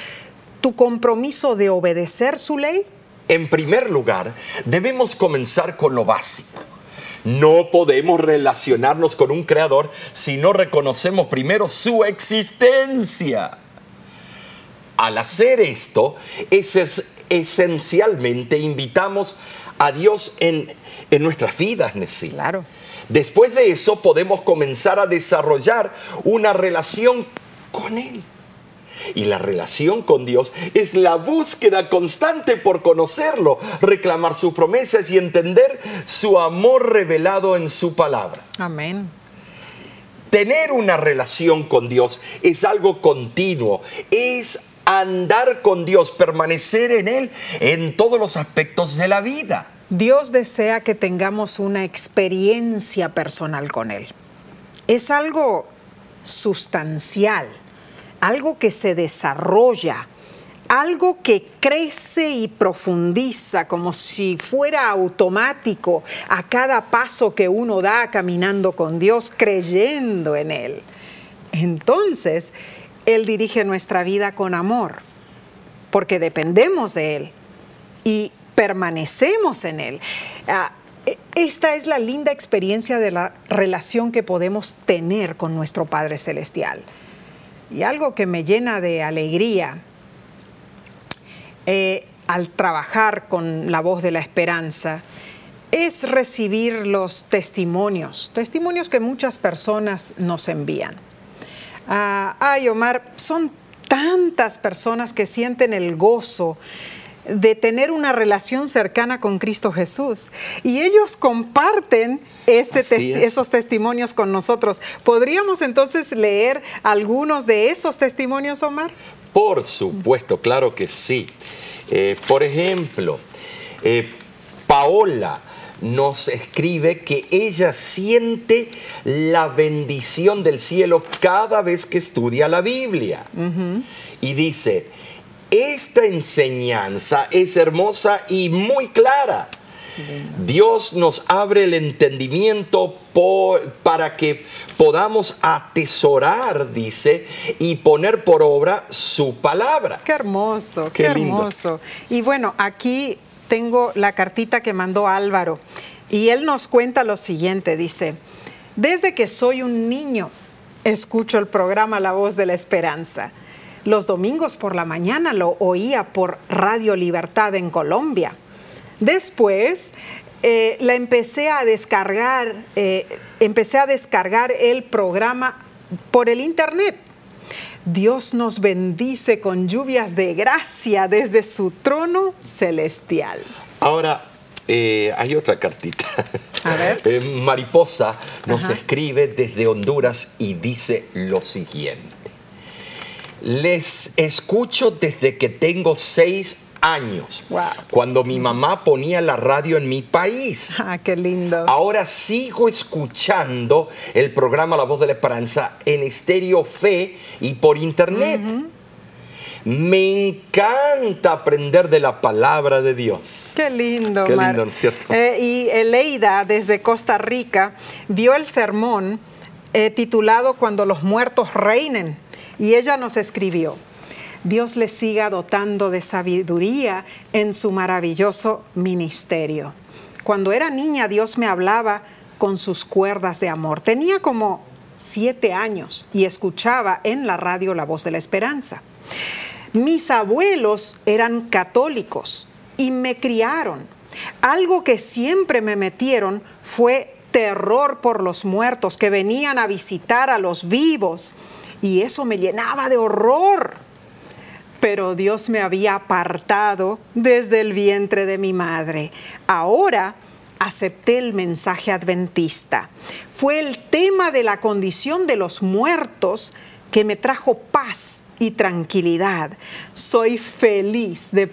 tu compromiso de obedecer su ley? En primer lugar, debemos comenzar con lo básico. No podemos relacionarnos con un creador si no reconocemos primero su existencia. Al hacer esto, es, esencialmente invitamos a Dios en, en nuestras vidas, Nessie. Claro. Después de eso podemos comenzar a desarrollar una relación con Él. Y la relación con Dios es la búsqueda constante por conocerlo, reclamar sus promesas y entender su amor revelado en su palabra. Amén. Tener una relación con Dios es algo continuo, es andar con Dios, permanecer en Él en todos los aspectos de la vida. Dios desea que tengamos una experiencia personal con Él. Es algo sustancial, algo que se desarrolla, algo que crece y profundiza como si fuera automático a cada paso que uno da caminando con Dios, creyendo en Él. Entonces, Él dirige nuestra vida con amor, porque dependemos de Él y permanecemos en Él. Ah, e, esta es la linda experiencia de la relación que podemos tener con nuestro Padre Celestial. Y algo que me llena de alegría eh, al trabajar con la voz de la esperanza es recibir los testimonios, testimonios que muchas personas nos envían. Ah, ay, Omar, son tantas personas que sienten el gozo de tener una relación cercana con Cristo Jesús. Y ellos comparten esos testimonios con nosotros. ¿Podríamos entonces leer algunos de esos testimonios, Omar? Por supuesto, claro que sí. Eh, por ejemplo, eh, Paola nos escribe que ella siente la bendición del cielo cada vez que estudia la Biblia. Y dice, esta enseñanza es hermosa y muy clara. Dios nos abre el entendimiento para que podamos atesorar, dice, y poner por obra su palabra. Qué hermoso, qué, hermoso. Y bueno, aquí tengo la cartita que mandó Álvaro y él nos cuenta lo siguiente, dice, desde que soy un niño, escucho el programa La Voz de la Esperanza los domingos por la mañana lo oía por Radio Libertad en Colombia. Después eh, la empecé a descargar, eh, empecé a descargar el programa por el internet. Dios nos bendice con lluvias de gracia desde su trono celestial. Ahora, eh, hay otra cartita. A ver. Mariposa nos escribe desde Honduras y dice lo siguiente. Les escucho desde que tengo seis años, cuando mi mamá ponía la radio en mi país. Ah, qué lindo. Ahora sigo escuchando el programa La Voz de la Esperanza en Estéreo Fe y por internet. Me encanta aprender de la palabra de Dios. Qué lindo, Qué lindo, ¿cierto? Eh, y Eleida, desde Costa Rica, vio el sermón eh, titulado Cuando los muertos reinen y ella nos escribió, Dios le siga dotando de sabiduría en su maravilloso ministerio. Cuando era niña, Dios me hablaba con sus cuerdas de amor. Tenía como siete años y escuchaba en la radio la voz de la esperanza. Mis abuelos eran católicos y me criaron. Algo que siempre me metieron fue terror por los muertos que venían a visitar a los vivos y eso me llenaba de horror. Pero Dios me había apartado desde el vientre de mi madre. Ahora acepté el mensaje adventista. Fue el tema de la condición de los muertos que me trajo paz y tranquilidad. Soy feliz de,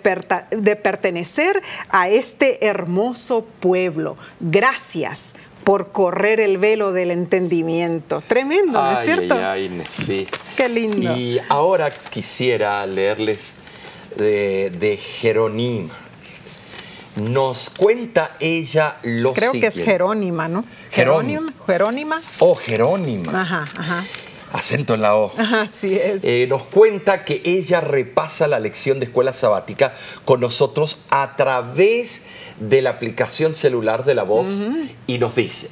de, pertenecer a este hermoso pueblo. Gracias por correr el velo del entendimiento. Tremendo, ¿no es cierto? Ay, ay, sí. Qué lindo. Y ahora quisiera leerles de, de Jerónima. Nos cuenta ella lo Creo que es Jerónima, ¿no? Jerónima. Jerónima. Oh, Jerónima. Ajá, ajá acento en la O. Así es. Eh, nos cuenta que ella repasa la lección de escuela sabática con nosotros a través de la aplicación celular de la voz y nos dice,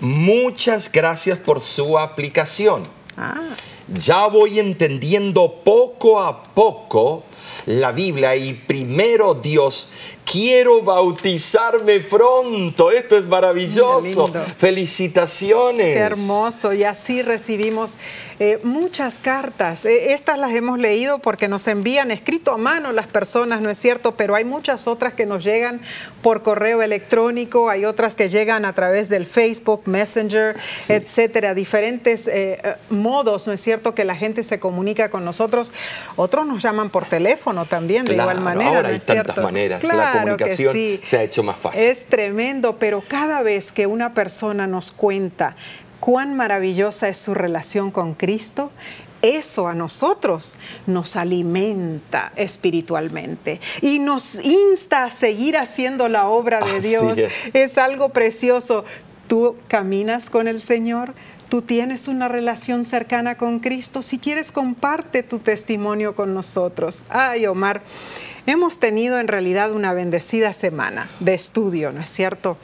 muchas gracias por su aplicación. Ah. Ya voy entendiendo poco a poco la Biblia y primero Dios, quiero bautizarme pronto. Esto es maravilloso. Felicitaciones. Qué hermoso. Y así recibimos eh, muchas cartas. Eh, estas las hemos leído porque nos envían escrito a mano las personas, ¿no es cierto? Pero hay muchas otras que nos llegan por correo electrónico, hay otras que llegan a través del Facebook, Messenger, etcétera. Diferentes eh, modos, ¿no es cierto?, que la gente se comunica con nosotros. Otros nos llaman por teléfono también, de igual manera. Ahora hay tantas maneras, comunicación se ha hecho más fácil. Es tremendo, pero cada vez que una persona nos cuenta cuán maravillosa es su relación con Cristo, eso a nosotros nos alimenta espiritualmente y nos insta a seguir haciendo la obra de Dios. Es. algo precioso. Tú caminas con el Señor, tú tienes una relación cercana con Cristo. Si quieres, comparte tu testimonio con nosotros. Ay, Omar. Hemos tenido en realidad una bendecida semana de estudio, ¿no es cierto?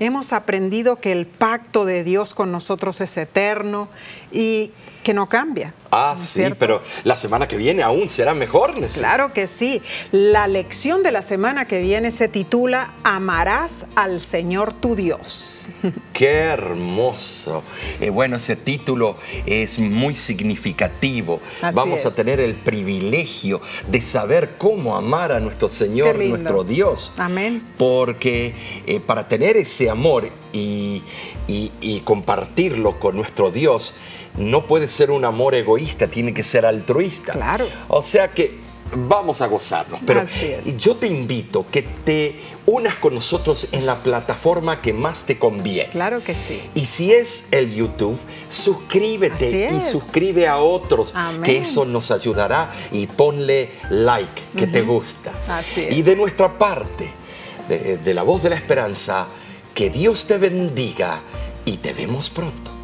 Hemos aprendido que el pacto de Dios con nosotros es eterno y que no cambia. Ah, sí, pero la semana que viene aún será mejor. Claro que sí. La lección de la semana que viene se titula Amarás al Señor tu Dios. Qué hermoso. Eh, bueno, ese título es muy significativo. Vamos a tener el privilegio de saber cómo amar a nuestro Señor, nuestro Dios. Amén. Porque eh, para tener ese amor y compartirlo con nuestro Dios, no puede ser un amor egoísta, tiene que ser altruista. Claro. O sea que vamos a gozarnos. Pero yo te invito que te unas con nosotros en la plataforma que más te conviene. Claro que sí. Y si es el YouTube, suscríbete y suscribe a otros, que eso nos ayudará y ponle like, que te gusta. Así es. Y de nuestra parte, de la voz de la esperanza, que Dios te bendiga y te vemos pronto.